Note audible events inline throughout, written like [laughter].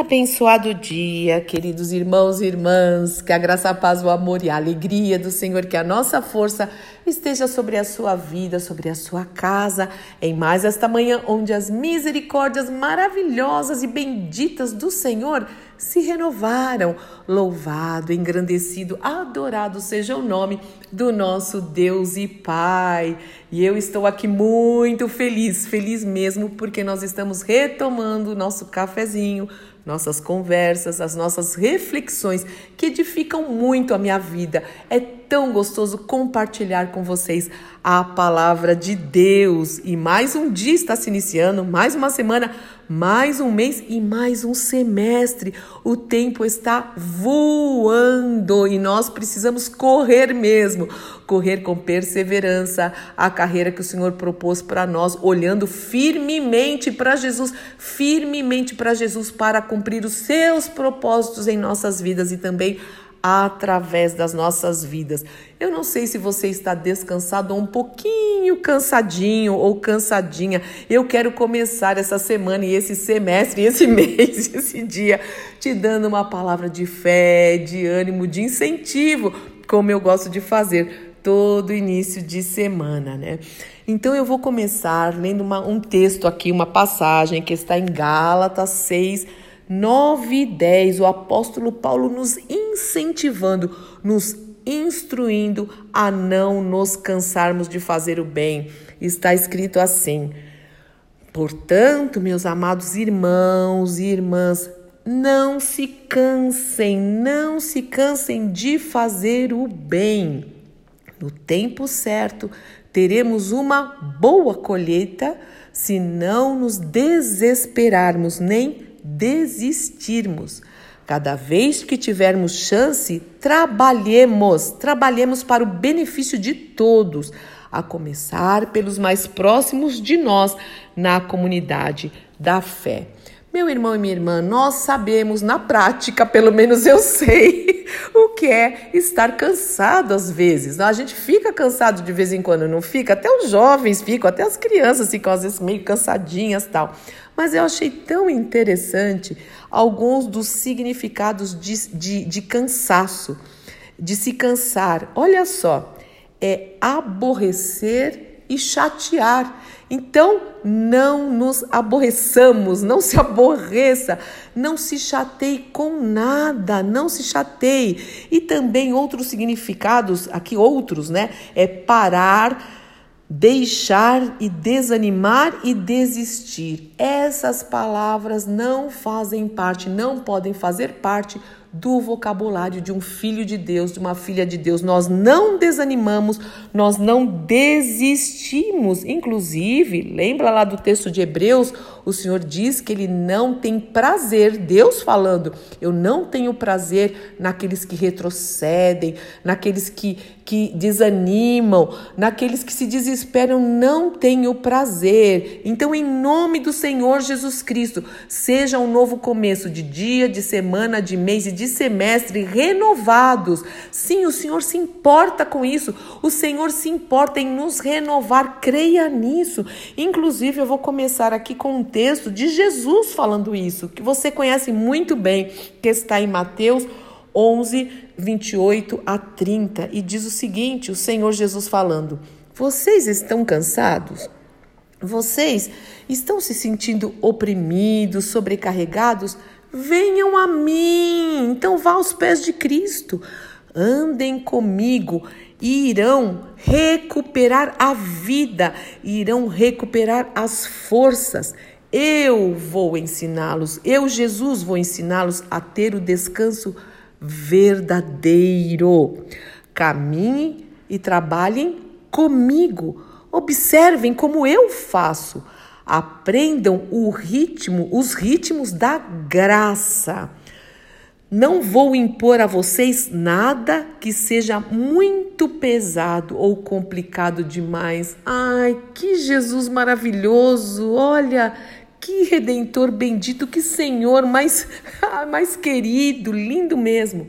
Abençoado dia, queridos irmãos e irmãs, que a graça, a paz, o amor e a alegria do Senhor, que a nossa força esteja sobre a sua vida, sobre a sua casa, em mais esta manhã, onde as misericórdias maravilhosas e benditas do Senhor se renovaram. Louvado, engrandecido, adorado seja o nome do nosso Deus e Pai. E eu estou aqui muito feliz, feliz mesmo, porque nós estamos retomando o nosso cafezinho nossas conversas, as nossas reflexões que edificam muito a minha vida. É tão gostoso compartilhar com vocês a palavra de Deus. E mais um dia está se iniciando, mais uma semana, mais um mês e mais um semestre. O tempo está voando e nós precisamos correr mesmo correr com perseverança a carreira que o Senhor propôs para nós, olhando firmemente para Jesus, firmemente para Jesus para cumprir os seus propósitos em nossas vidas e também através das nossas vidas. Eu não sei se você está descansado ou um pouquinho cansadinho ou cansadinha. Eu quero começar essa semana e esse semestre, [laughs] esse mês, [laughs] esse dia, te dando uma palavra de fé, de ânimo, de incentivo, como eu gosto de fazer todo início de semana, né? Então eu vou começar lendo uma, um texto aqui, uma passagem que está em Gálatas 6, 9 e 10. O apóstolo Paulo nos incentivando, nos instruindo a não nos cansarmos de fazer o bem. Está escrito assim: Portanto, meus amados irmãos e irmãs, não se cansem, não se cansem de fazer o bem no tempo certo, teremos uma boa colheita se não nos desesperarmos nem desistirmos. Cada vez que tivermos chance, trabalhemos, trabalhemos para o benefício de todos, a começar pelos mais próximos de nós na comunidade da fé. Meu irmão e minha irmã, nós sabemos na prática, pelo menos eu sei, [laughs] o que é estar cansado às vezes. A gente fica cansado de vez em quando, não fica? Até os jovens ficam, até as crianças ficam às vezes meio cansadinhas tal. Mas eu achei tão interessante alguns dos significados de, de, de cansaço, de se cansar. Olha só, é aborrecer e chatear. Então, não nos aborreçamos, não se aborreça, não se chateie com nada, não se chateie. E também outros significados, aqui outros, né? É parar, deixar e desanimar e desistir. Essas palavras não fazem parte, não podem fazer parte do vocabulário de um filho de Deus, de uma filha de Deus. Nós não desanimamos, nós não desistimos. Inclusive, lembra lá do texto de Hebreus, o Senhor diz que ele não tem prazer, Deus falando, eu não tenho prazer naqueles que retrocedem, naqueles que, que desanimam, naqueles que se desesperam, não tenho prazer. Então, em nome do Senhor Jesus Cristo, seja um novo começo de dia, de semana, de mês e de semestre renovados. Sim, o Senhor se importa com isso. O Senhor se importa em nos renovar. Creia nisso. Inclusive, eu vou começar aqui com um texto de Jesus falando isso, que você conhece muito bem, que está em Mateus 11, 28 a 30. E diz o seguinte: o Senhor Jesus falando: Vocês estão cansados? Vocês estão se sentindo oprimidos, sobrecarregados? Venham a mim. Então vá aos pés de Cristo. Andem comigo e irão recuperar a vida, irão recuperar as forças. Eu vou ensiná-los, eu, Jesus, vou ensiná-los a ter o descanso verdadeiro. Caminhem e trabalhem comigo. Observem como eu faço. Aprendam o ritmo, os ritmos da graça. Não vou impor a vocês nada que seja muito pesado ou complicado demais. Ai, que Jesus maravilhoso! Olha, que redentor bendito, que Senhor mais, [laughs] mais querido, lindo mesmo.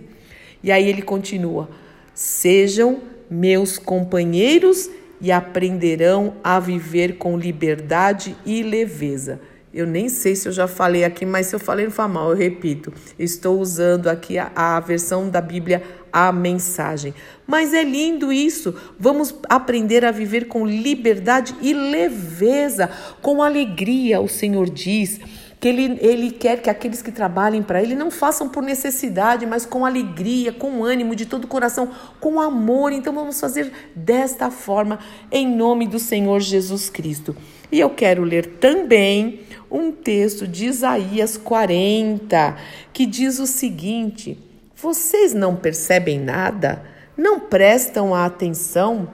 E aí ele continua: Sejam meus companheiros e aprenderão a viver com liberdade e leveza. Eu nem sei se eu já falei aqui, mas se eu falei não foi mal, eu repito. Estou usando aqui a, a versão da Bíblia a mensagem. Mas é lindo isso. Vamos aprender a viver com liberdade e leveza, com alegria, o Senhor diz que ele, ele quer que aqueles que trabalhem para ele não façam por necessidade, mas com alegria, com ânimo, de todo o coração, com amor. Então vamos fazer desta forma, em nome do Senhor Jesus Cristo. E eu quero ler também um texto de Isaías 40, que diz o seguinte: Vocês não percebem nada? Não prestam atenção?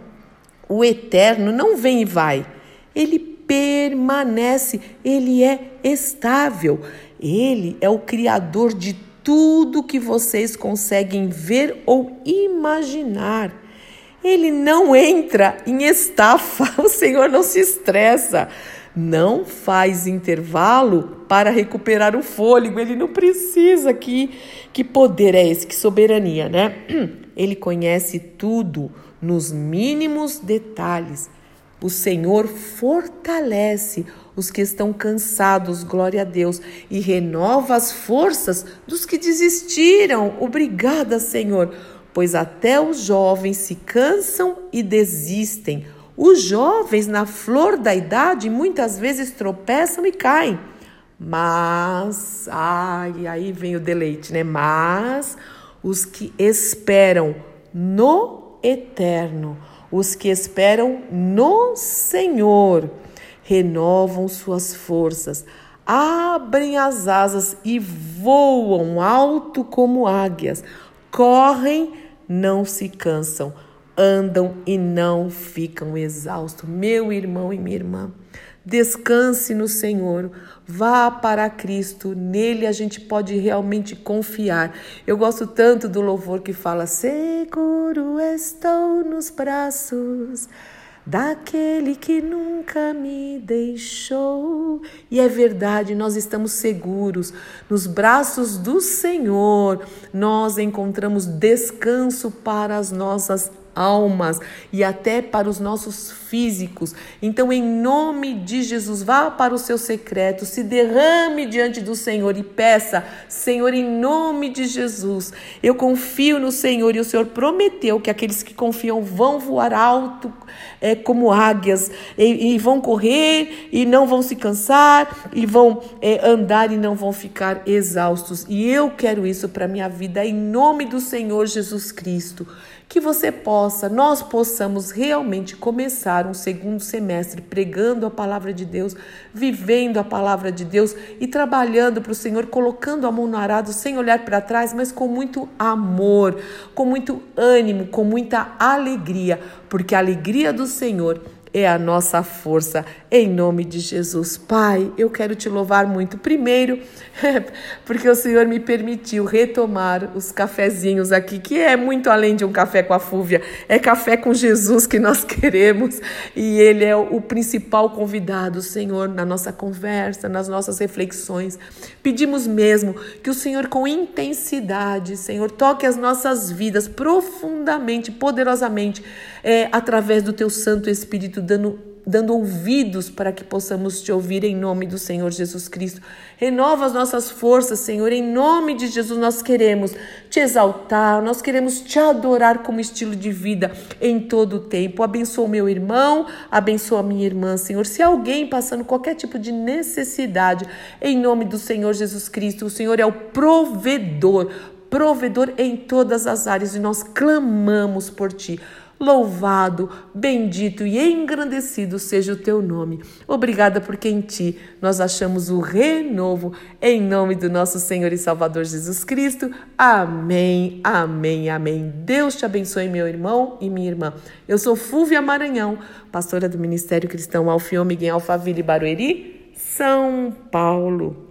O eterno não vem e vai. Ele permanece, ele é estável. Ele é o criador de tudo que vocês conseguem ver ou imaginar. Ele não entra em estafa, [laughs] o Senhor não se estressa, não faz intervalo para recuperar o fôlego, ele não precisa. Que, que poder é esse? Que soberania, né? [clears throat] Ele conhece tudo nos mínimos detalhes. O Senhor fortalece os que estão cansados, glória a Deus, e renova as forças dos que desistiram. Obrigada, Senhor, pois até os jovens se cansam e desistem. Os jovens, na flor da idade, muitas vezes tropeçam e caem. Mas, ai, aí vem o deleite, né? Mas os que esperam no eterno os que esperam no Senhor renovam suas forças, abrem as asas e voam alto como águias, correm, não se cansam, andam e não ficam exaustos. Meu irmão e minha irmã, Descanse no Senhor, vá para Cristo, nele a gente pode realmente confiar. Eu gosto tanto do louvor que fala: Seguro estou nos braços daquele que nunca me deixou. E é verdade, nós estamos seguros nos braços do Senhor. Nós encontramos descanso para as nossas almas e até para os nossos físicos. Então, em nome de Jesus, vá para o seu secreto, se derrame diante do Senhor e peça: Senhor, em nome de Jesus, eu confio no Senhor e o Senhor prometeu que aqueles que confiam vão voar alto é, como águias e, e vão correr e não vão se cansar e vão é, andar e não vão ficar exaustos. E eu quero isso para minha vida em nome do Senhor Jesus Cristo que você possa, nós possamos realmente começar um segundo semestre pregando a palavra de Deus, vivendo a palavra de Deus e trabalhando para o Senhor, colocando a mão no arado sem olhar para trás, mas com muito amor, com muito ânimo, com muita alegria, porque a alegria do Senhor é a nossa força, em nome de Jesus. Pai, eu quero te louvar muito. Primeiro, [laughs] porque o Senhor me permitiu retomar os cafezinhos aqui, que é muito além de um café com a Fúvia, é café com Jesus que nós [laughs] queremos e Ele é o principal convidado, Senhor, na nossa conversa, nas nossas reflexões. Pedimos mesmo que o Senhor, com intensidade, Senhor, toque as nossas vidas profundamente, poderosamente, é, através do Teu Santo Espírito dando, dando ouvidos para que possamos te ouvir em nome do Senhor Jesus Cristo. Renova as nossas forças, Senhor, em nome de Jesus nós queremos te exaltar, nós queremos te adorar como estilo de vida em todo o tempo. Abençoa o meu irmão, abençoa a minha irmã, Senhor. Se alguém passando qualquer tipo de necessidade, em nome do Senhor Jesus Cristo, o Senhor é o provedor, provedor em todas as áreas e nós clamamos por ti. Louvado, bendito e engrandecido seja o teu nome. Obrigada porque em ti nós achamos o renovo, em nome do nosso Senhor e Salvador Jesus Cristo. Amém, amém, amém. Deus te abençoe, meu irmão e minha irmã. Eu sou Fúvia Maranhão, pastora do Ministério Cristão Alfiômega em Alphaville, Barueri, São Paulo.